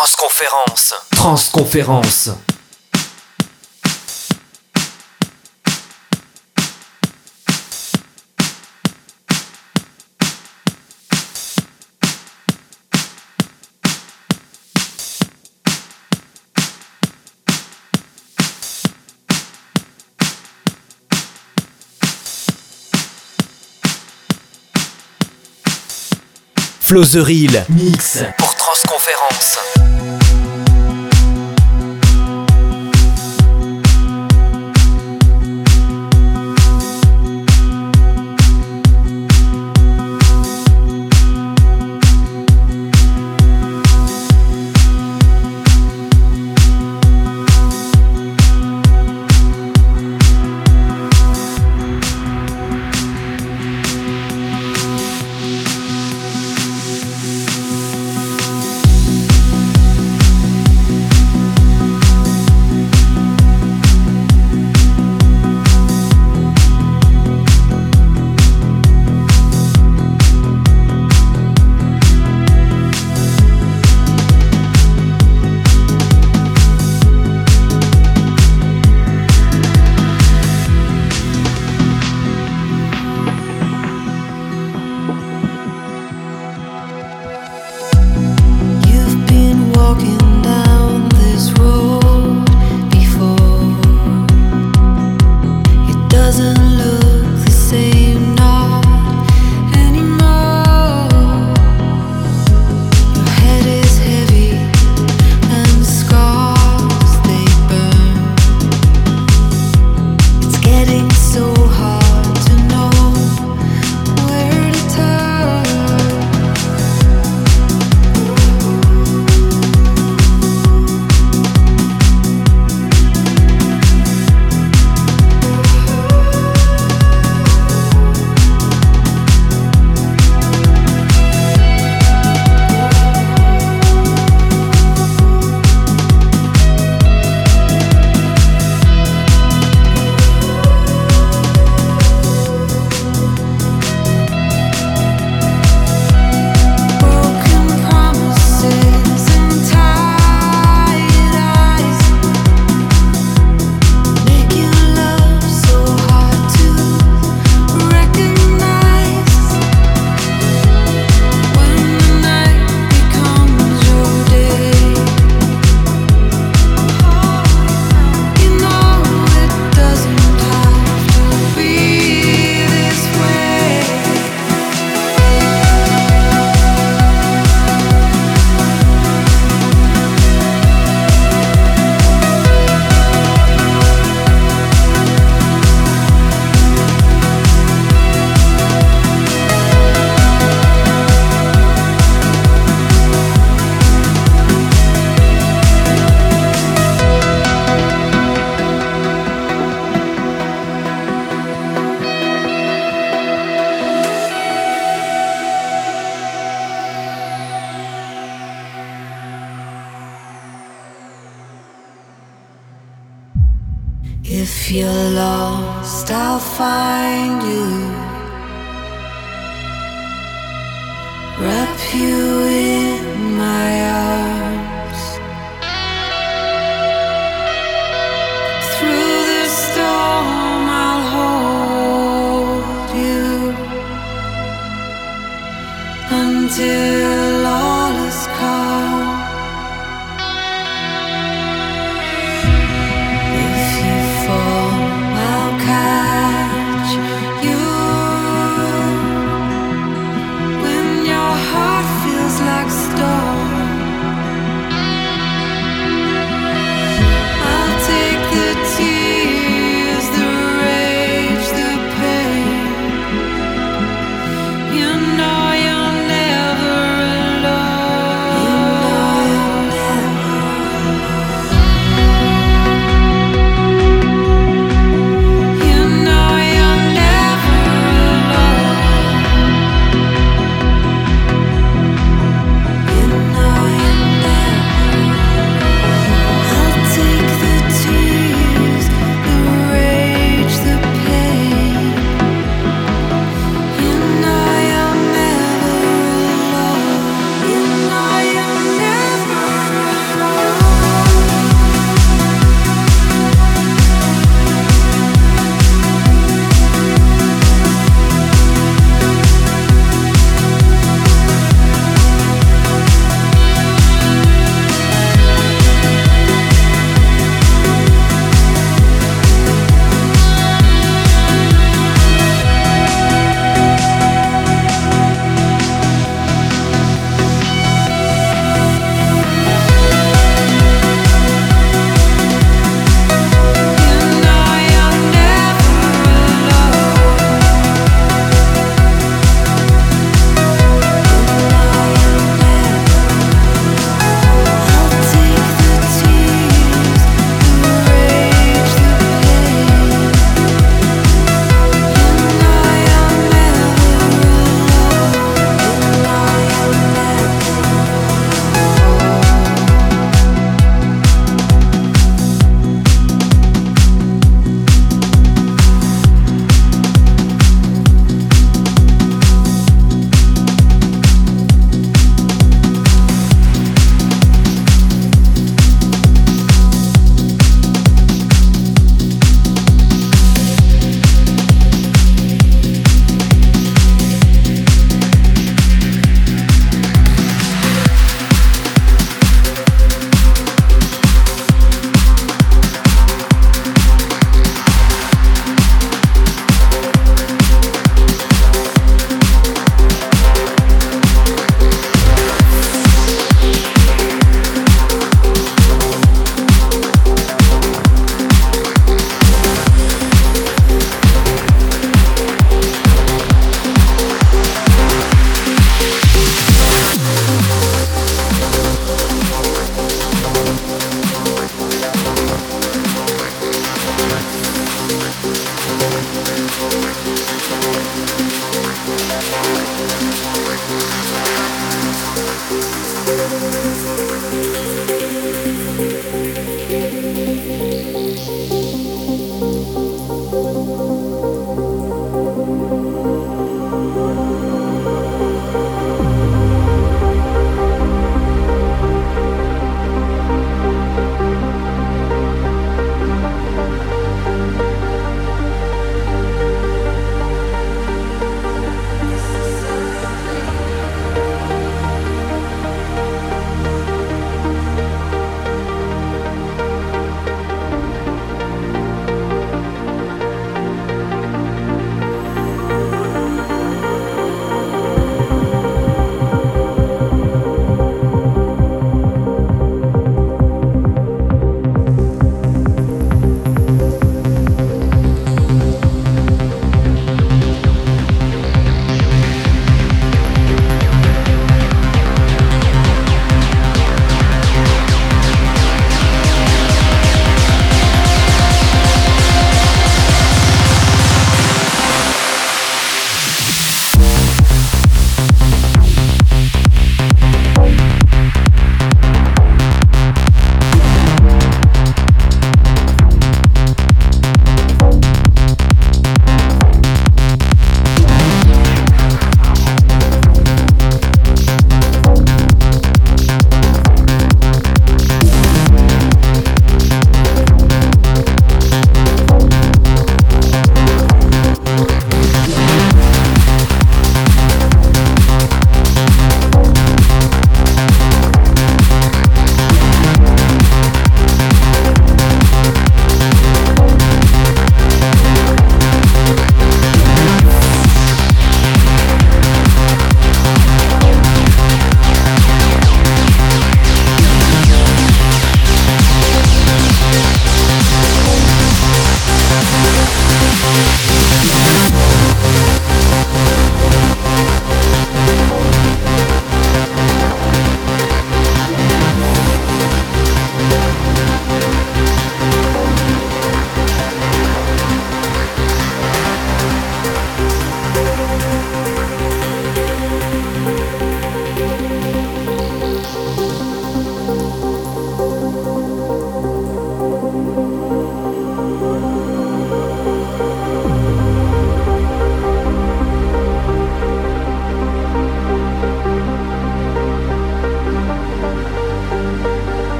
Transconférence. Transconférence. Flozeril Mix. Pour Transconférence. to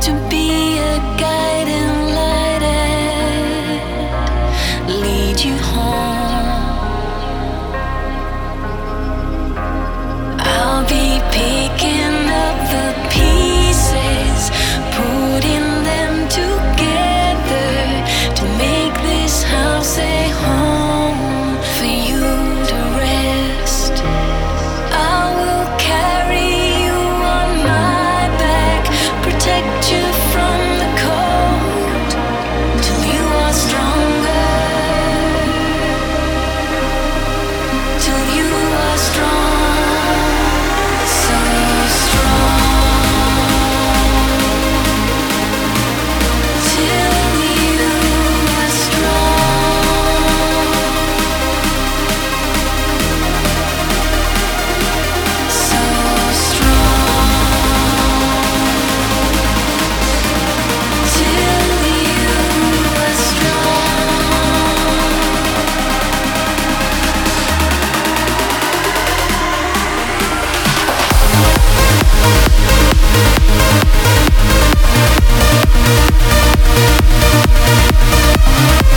to be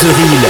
Flozzeril Mix.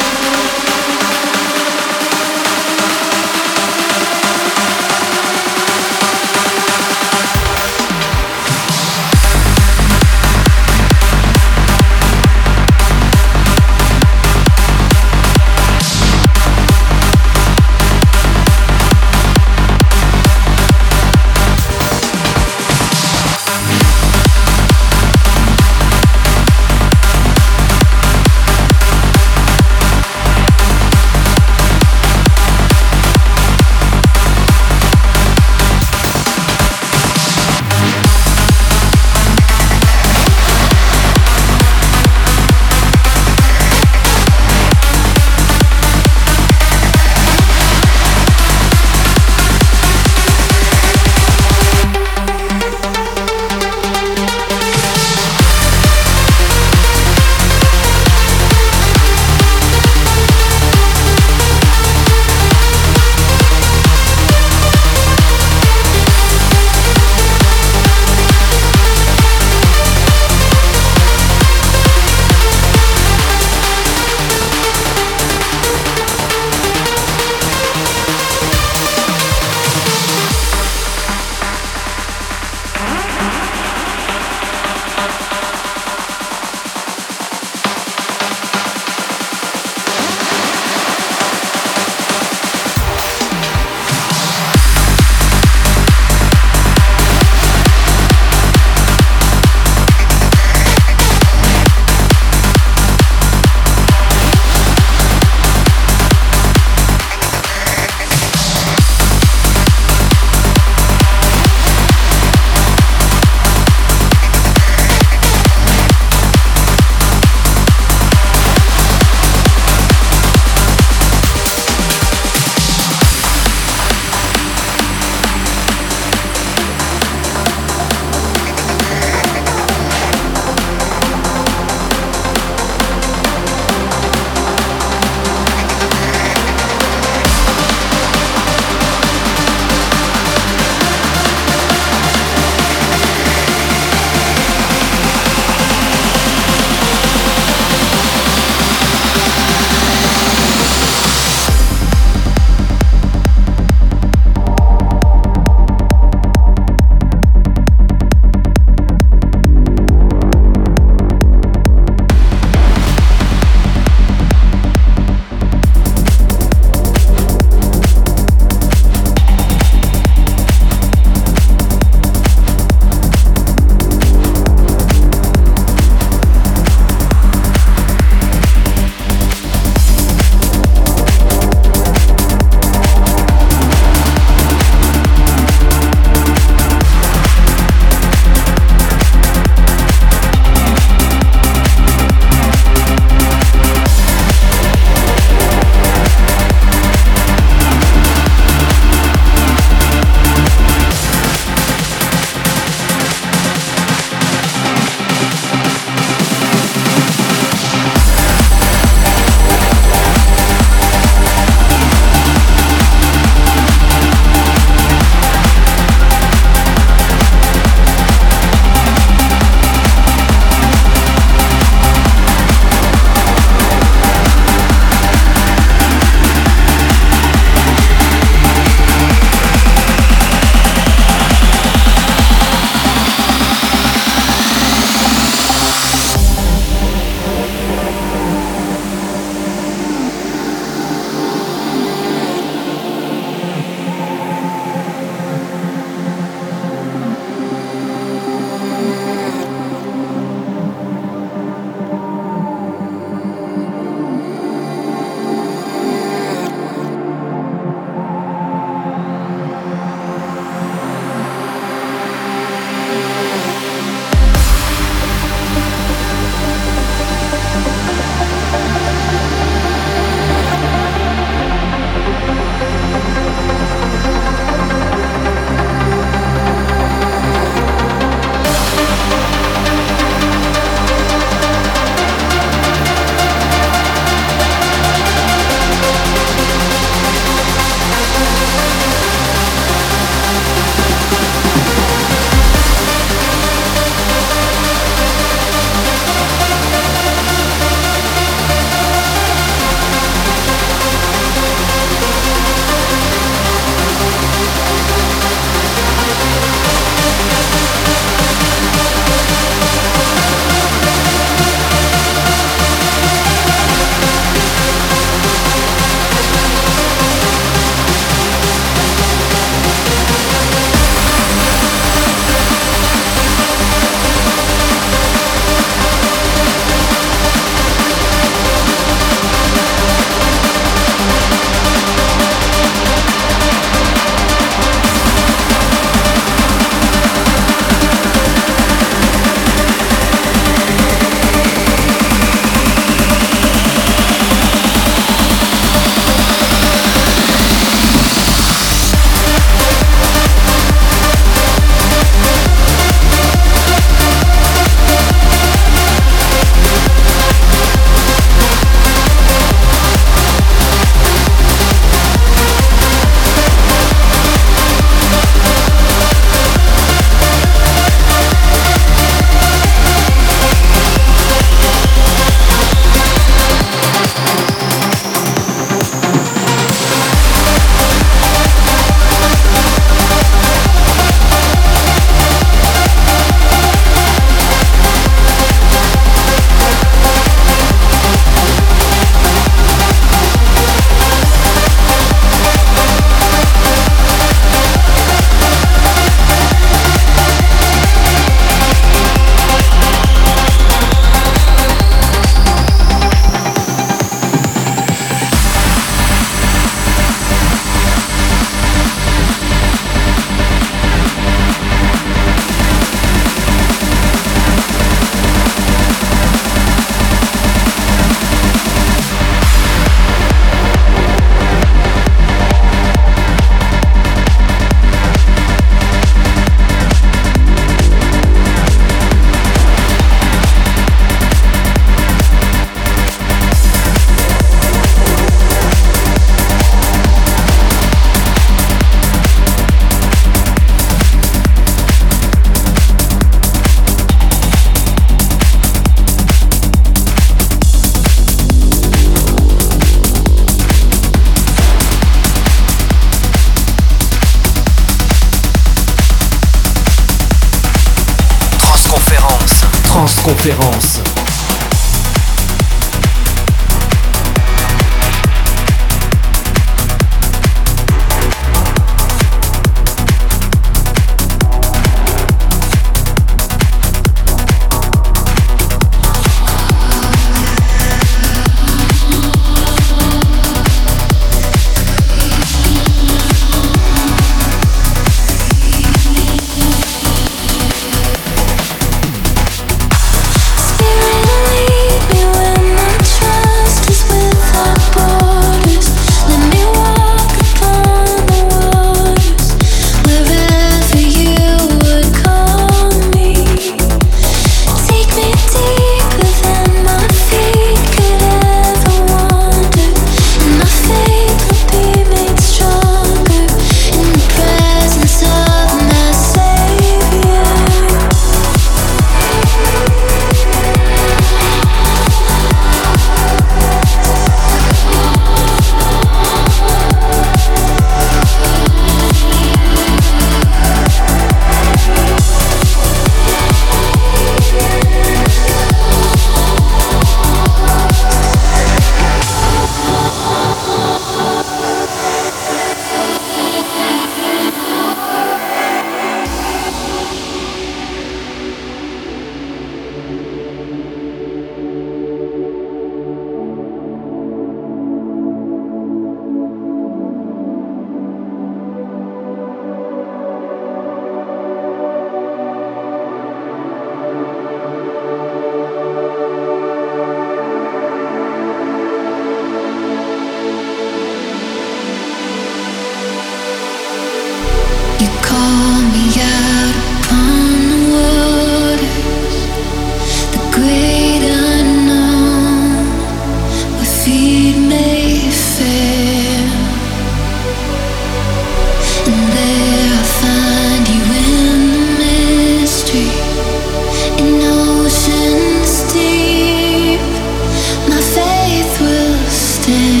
stay.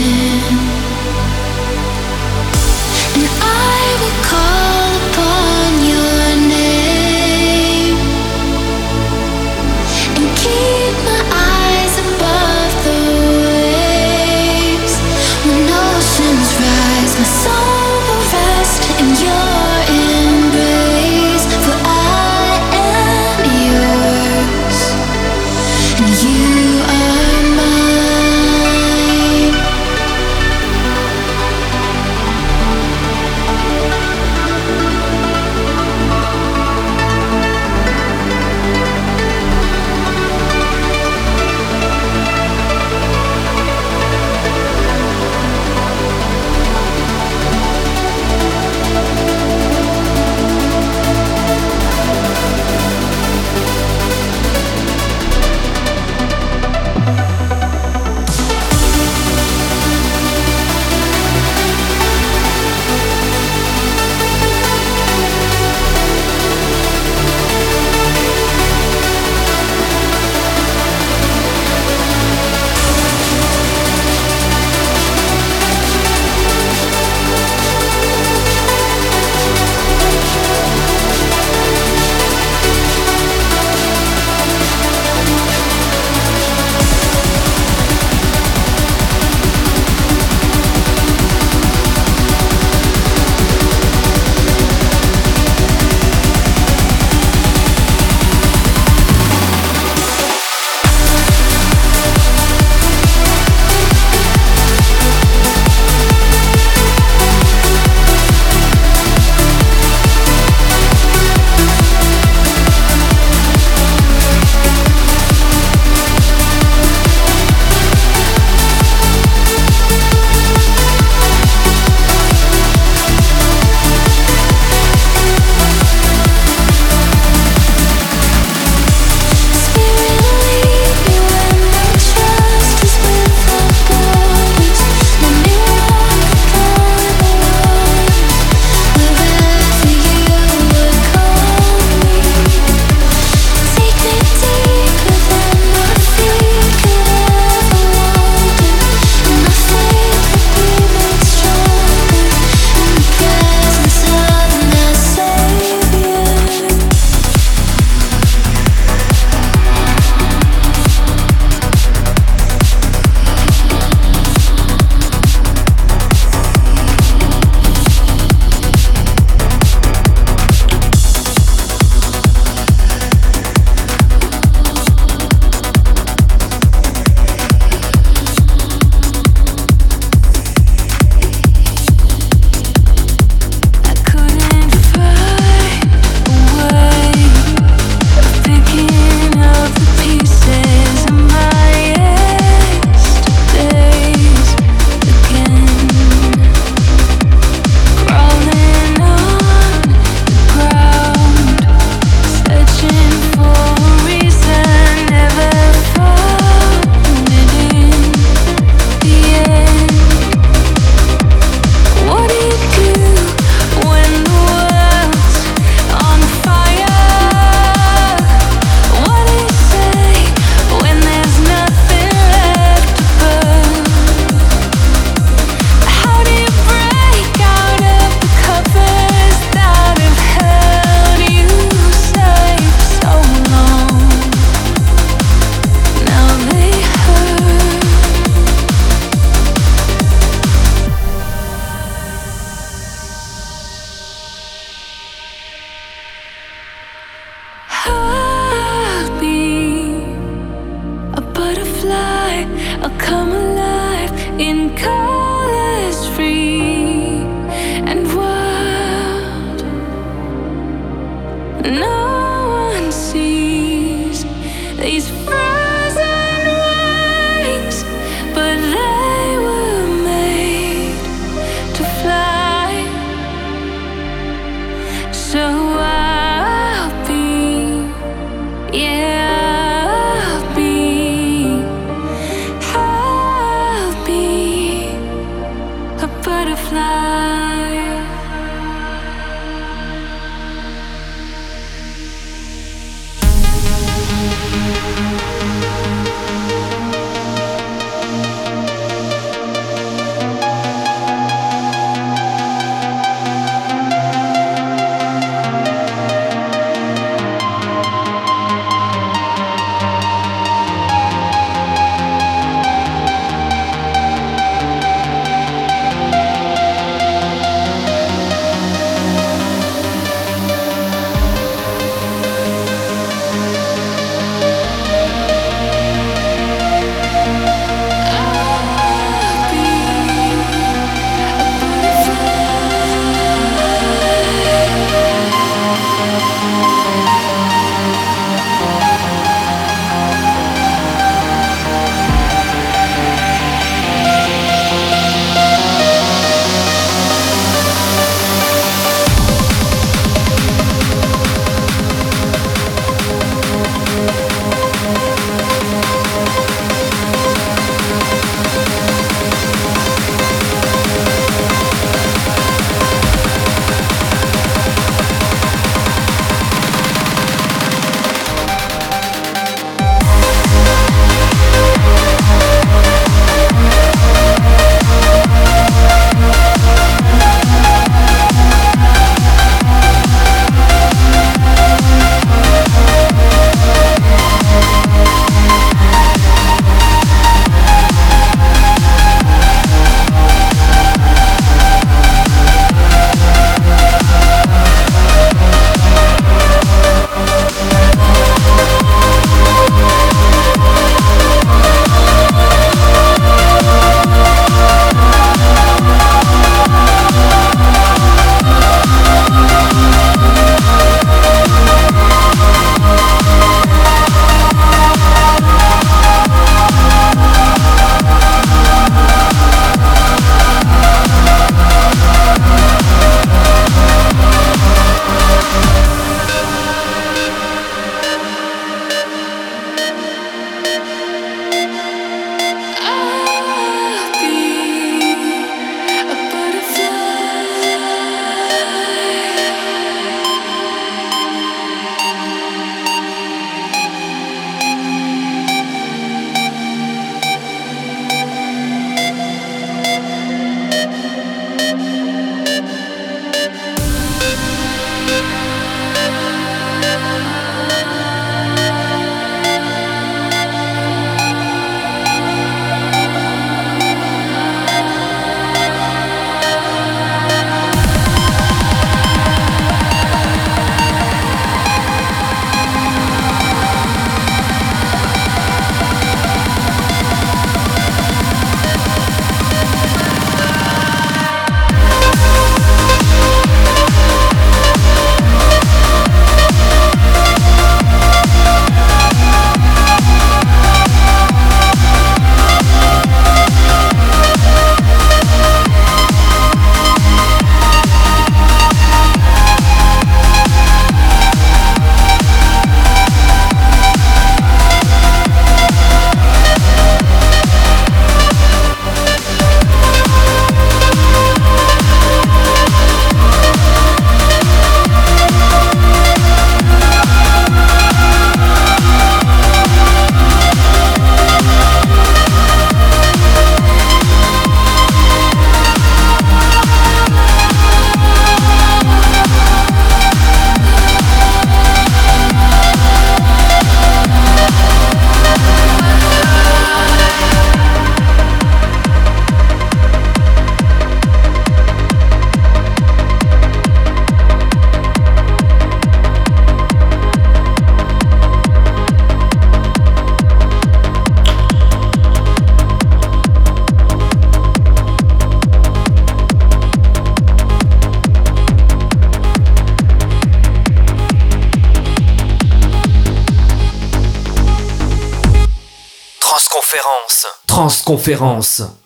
Transconférence.